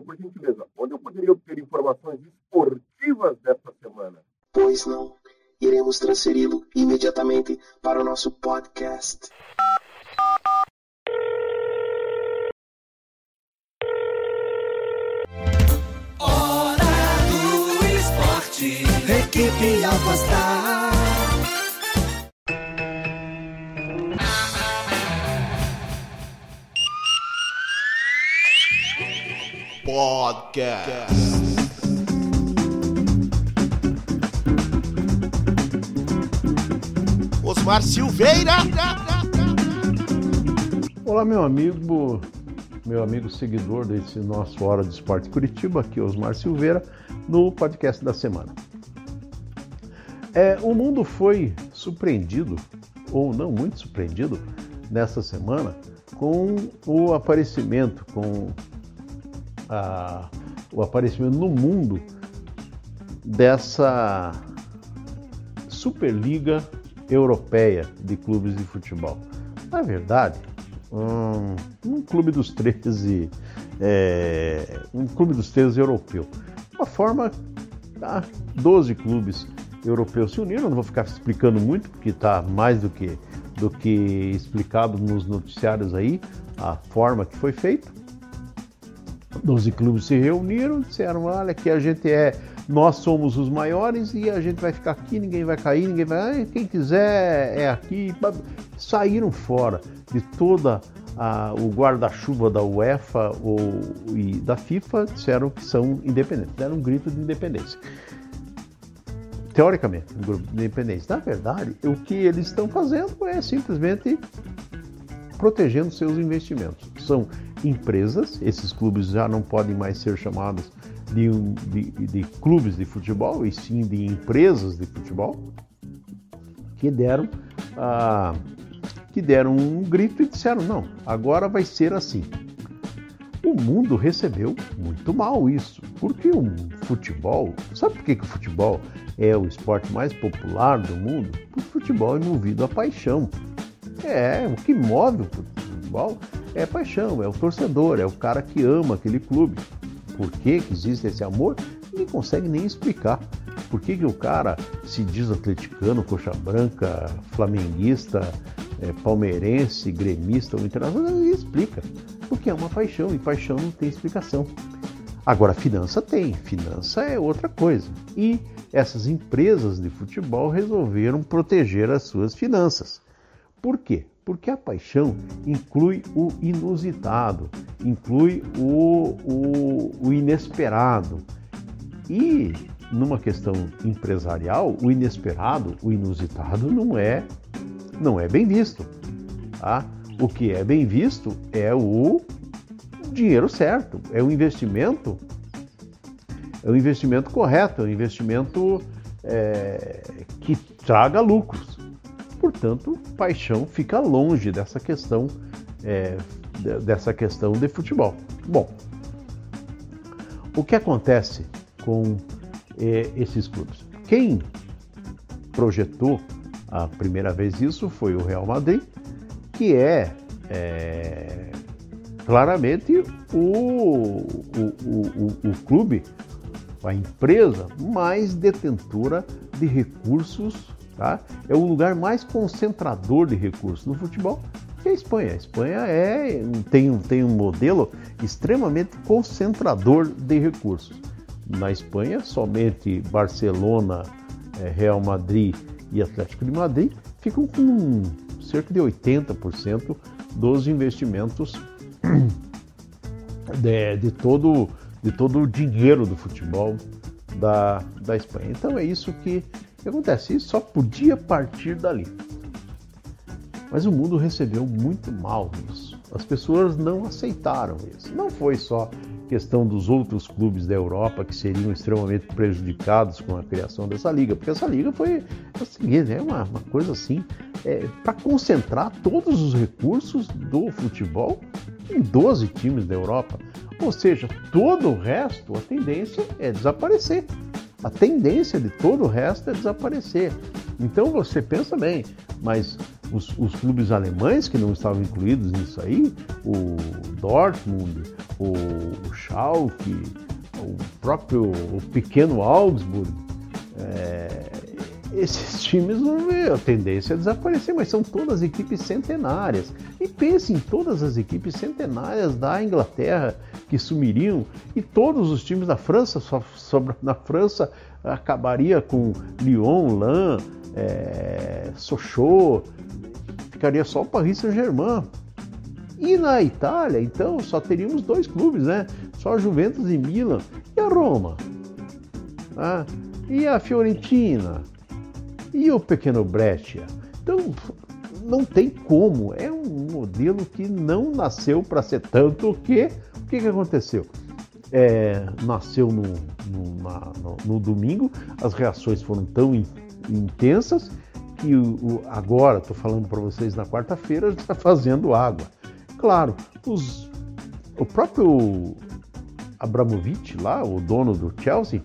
Por gentileza, onde eu poderia obter informações esportivas desta semana? Pois não. Iremos transferi-lo imediatamente para o nosso podcast. Hora do esporte. Equipe Alpastar. Podcast. Osmar Silveira. Olá, meu amigo, meu amigo seguidor desse nosso Hora de Esporte Curitiba, aqui é Osmar Silveira, no podcast da semana. É, o mundo foi surpreendido, ou não muito surpreendido, nessa semana com o aparecimento, com a, o aparecimento no mundo dessa Superliga Europeia de Clubes de Futebol. Na verdade, um, um clube dos 13, é, um clube dos 13 europeu. Uma forma, tá, 12 clubes europeus se uniram, não vou ficar explicando muito, porque está mais do que, do que explicado nos noticiários aí, a forma que foi feito. 12 clubes se reuniram, disseram, olha, que a gente é, nós somos os maiores e a gente vai ficar aqui, ninguém vai cair, ninguém vai, quem quiser é aqui. Saíram fora de toda a, o guarda-chuva da UEFA ou, e da FIFA, disseram que são independentes, deram um grito de independência. Teoricamente, um grupo de independência. Na verdade, o que eles estão fazendo é simplesmente protegendo seus investimentos. São empresas, esses clubes já não podem mais ser chamados de, de, de clubes de futebol, e sim de empresas de futebol, que deram, ah, que deram um grito e disseram: não, agora vai ser assim. O mundo recebeu muito mal isso, porque o futebol, sabe por que, que o futebol é o esporte mais popular do mundo? Porque o futebol é movido a paixão. É, o que move o futebol é paixão, é o torcedor, é o cara que ama aquele clube. Por que, que existe esse amor? Ninguém consegue nem explicar. Por que, que o cara se diz atleticano, coxa branca, flamenguista, é, palmeirense, gremista ou internacional? Ninguém explica. Porque é uma paixão e paixão não tem explicação. Agora, finança tem, finança é outra coisa. E essas empresas de futebol resolveram proteger as suas finanças. Por quê? Porque a paixão inclui o inusitado, inclui o, o, o inesperado. E numa questão empresarial, o inesperado, o inusitado não é não é bem visto. Tá? O que é bem visto é o dinheiro certo, é o investimento, é o investimento correto, é o investimento é, que traga lucros. Portanto, paixão fica longe dessa questão é, dessa questão de futebol. Bom, o que acontece com é, esses clubes? Quem projetou a primeira vez isso foi o Real Madrid, que é, é claramente o, o, o, o clube, a empresa mais detentora de recursos Tá? É o lugar mais concentrador de recursos no futebol que é a Espanha. A Espanha é, tem, tem um modelo extremamente concentrador de recursos. Na Espanha, somente Barcelona, é, Real Madrid e Atlético de Madrid ficam com cerca de 80% dos investimentos de, de, todo, de todo o dinheiro do futebol da, da Espanha. Então é isso que que acontece? Isso só podia partir dali. Mas o mundo recebeu muito mal isso. As pessoas não aceitaram isso. Não foi só questão dos outros clubes da Europa que seriam extremamente prejudicados com a criação dessa liga, porque essa liga foi é uma, uma coisa assim, é, para concentrar todos os recursos do futebol em 12 times da Europa. Ou seja, todo o resto, a tendência é desaparecer a tendência de todo o resto é desaparecer. Então você pensa bem, mas os, os, clubes alemães que não estavam incluídos nisso aí, o Dortmund, o, Schalke, o próprio o pequeno Augsburg, é, esses times não vê a tendência a desaparecer, mas são todas equipes centenárias. E pense em todas as equipes centenárias da Inglaterra que sumiriam e todos os times da França, só, só na França acabaria com Lyon, Lan, é, Sochaux, ficaria só o Paris Saint-Germain. E na Itália, então, só teríamos dois clubes, né? Só Juventus e Milan. E a Roma? Ah, e a Fiorentina? E o pequeno Brescia? Então, não tem como. É um modelo que não nasceu para ser tanto que o que, que aconteceu? É, nasceu no, no, na, no, no, domingo, as reações foram tão in, intensas que o, o agora, estou falando para vocês na quarta-feira, está fazendo água. Claro, os, o próprio Abramovich, lá, o dono do Chelsea,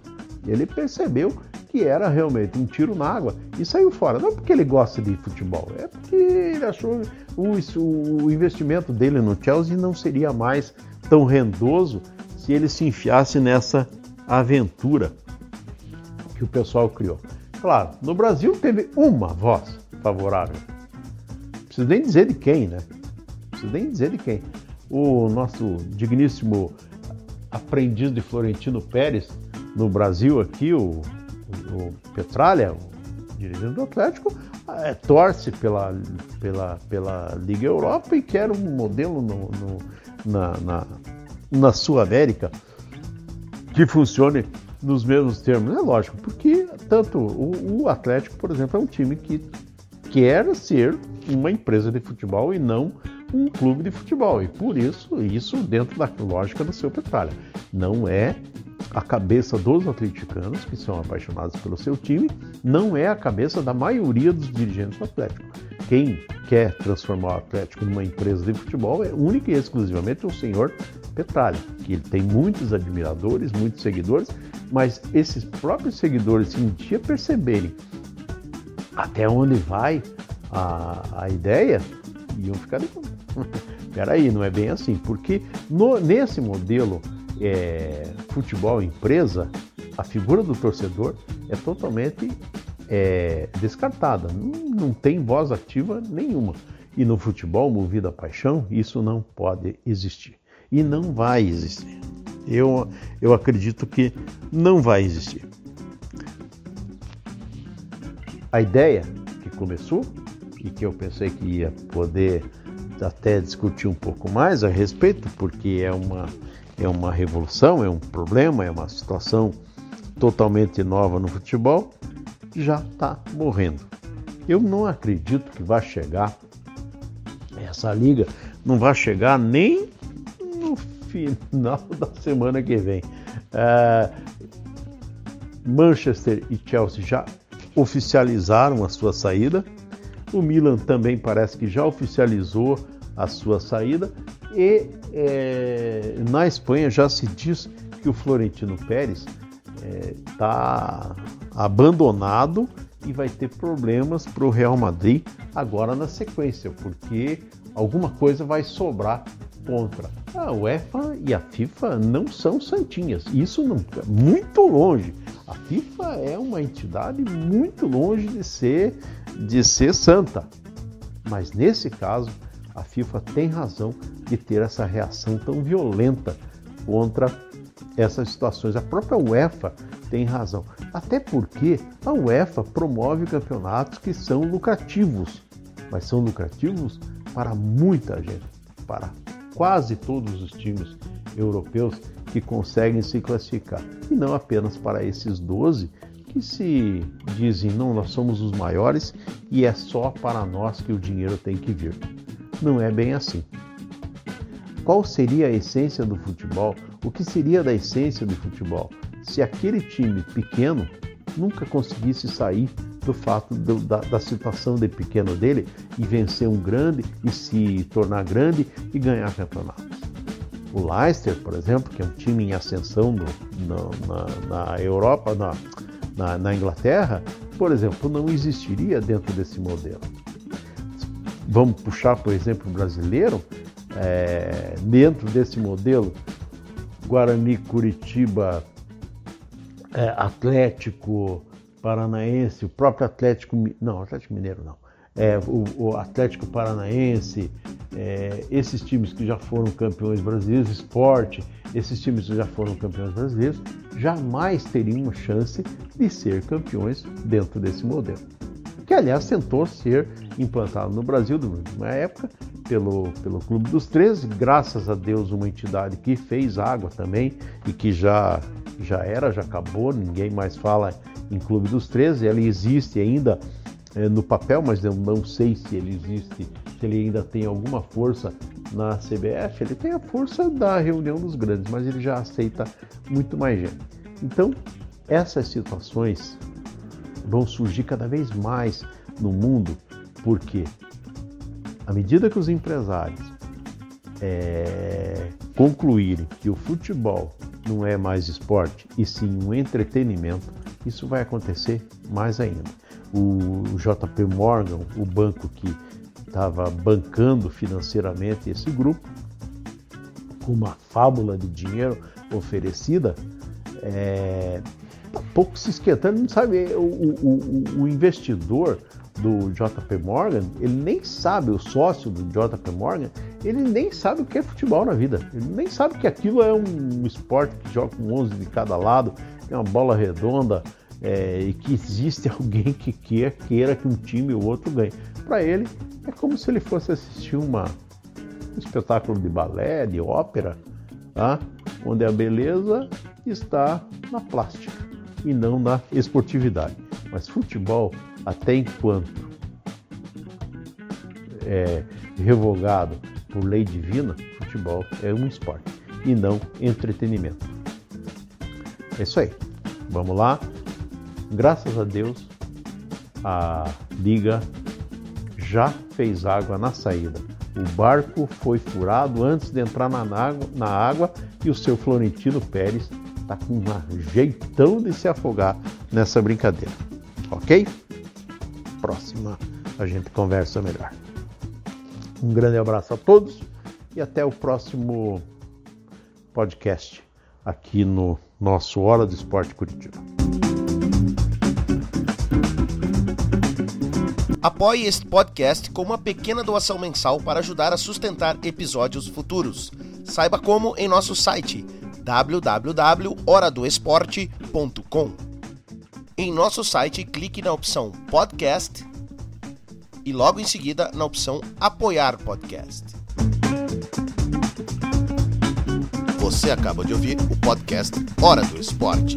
ele percebeu que era realmente um tiro na água e saiu fora. Não porque ele gosta de futebol, é porque ele achou o, o investimento dele no Chelsea não seria mais tão rendoso se ele se enfiasse nessa aventura que o pessoal criou. Claro, no Brasil teve uma voz favorável. Preciso nem dizer de quem, né? Preciso nem dizer de quem. O nosso digníssimo aprendiz de Florentino Pérez no Brasil aqui, o o Petralha, o dirigente do Atlético, é, torce pela, pela, pela Liga Europa e quer um modelo no, no, na, na, na Sul América que funcione nos mesmos termos. É lógico, porque tanto o, o, Atlético, por exemplo, é um time que quer ser uma empresa de futebol e não um clube de futebol. E por isso, isso dentro da lógica do seu Petralha. Não é a cabeça dos atleticanos, que são apaixonados pelo seu time, não é a cabeça da maioria dos dirigentes do Atlético. Quem quer transformar o Atlético numa empresa de futebol é única e exclusivamente o senhor Petralha, que ele tem muitos admiradores, muitos seguidores, mas esses próprios seguidores, se um dia perceberem até onde vai a, a ideia, iam ficar. Peraí, não é bem assim, porque no, nesse modelo é, futebol empresa, a figura do torcedor é totalmente é, descartada, não, não tem voz ativa nenhuma. E no futebol movido a paixão, isso não pode existir. E não vai existir. Eu, eu acredito que não vai existir. A ideia que começou e que eu pensei que ia poder até discutir um pouco mais a respeito, porque é uma é uma revolução, é um problema, é uma situação totalmente nova no futebol, já está morrendo. Eu não acredito que vai chegar, essa liga não vai chegar nem no final da semana que vem. É, Manchester e Chelsea já oficializaram a sua saída. O Milan também parece que já oficializou a sua saída e é, na Espanha já se diz que o Florentino Pérez está é, abandonado e vai ter problemas para o Real Madrid agora na sequência, porque alguma coisa vai sobrar contra. A UEFA e a FIFA não são santinhas, isso não muito longe. A FIFA é uma entidade muito longe de ser de ser santa. Mas nesse caso, a FIFA tem razão de ter essa reação tão violenta contra essas situações. A própria UEFA tem razão. Até porque a UEFA promove campeonatos que são lucrativos, mas são lucrativos para muita gente, para quase todos os times europeus que conseguem se classificar, e não apenas para esses 12 que se dizem não, nós somos os maiores e é só para nós que o dinheiro tem que vir. Não é bem assim. Qual seria a essência do futebol? O que seria da essência do futebol se aquele time pequeno nunca conseguisse sair do fato do, da, da, situação de pequeno dele e vencer um grande e se tornar grande e ganhar campeonatos? O Leicester, por exemplo, que é um time em ascensão no, no, na, na, Europa, na, na, na Inglaterra, por exemplo, não existiria dentro desse modelo vamos puxar, por exemplo, o brasileiro, é, dentro desse modelo, Guarani, Curitiba, é, Atlético Paranaense, o próprio Atlético, não, Atlético Mineiro não, é, o, o Atlético Paranaense, é, esses times que já foram campeões brasileiros, esporte, esses times que já foram campeões brasileiros, jamais teriam chance de ser campeões dentro desse modelo. Que, aliás, tentou ser implantado no Brasil uma época pelo, pelo Clube dos 13, graças a Deus, uma entidade que fez água também e que já, já era, já acabou, ninguém mais fala em Clube dos 13, ela existe ainda é, no papel, mas eu não sei se ele existe, se ele ainda tem alguma força na CBF. Ele tem a força da reunião dos grandes, mas ele já aceita muito mais gente. Então, essas situações vão surgir cada vez mais no mundo, porque à medida que os empresários é, concluírem que o futebol não é mais esporte e sim um entretenimento, isso vai acontecer mais ainda. O JP Morgan, o banco que estava bancando financeiramente esse grupo, com uma fábula de dinheiro oferecida, é, tá pouco se esquentando, não sabe, o, o, o, investidor do JP Morgan, ele nem sabe, o sócio do JP Morgan, ele nem sabe o que é futebol na vida. Ele nem sabe que aquilo é um esporte que joga com 11 de cada lado, tem uma bola redonda, é, e que existe alguém que queira, queira que um time ou outro ganhe. Para ele, é como se ele fosse assistir uma, um espetáculo de balé, de ópera, tá? onde a beleza está na plástica e não na esportividade. Mas futebol, até enquanto é revogado por lei divina, futebol é um esporte e não entretenimento. É isso aí. Vamos lá. Graças a Deus, a liga já fez água na saída. O barco foi furado antes de entrar na água, na água e o seu Florentino Pérez está com um jeitão de se afogar nessa brincadeira. Ok? Próxima a gente conversa melhor. Um grande abraço a todos e até o próximo podcast aqui no nosso Hora do Esporte Curitiba. Apoie este podcast com uma pequena doação mensal para ajudar a sustentar episódios futuros. Saiba como em nosso site www.horadoesporte.com. Em nosso site, clique na opção Podcast e logo em seguida na opção Apoiar Podcast. Você acaba de ouvir o podcast Hora do Esporte.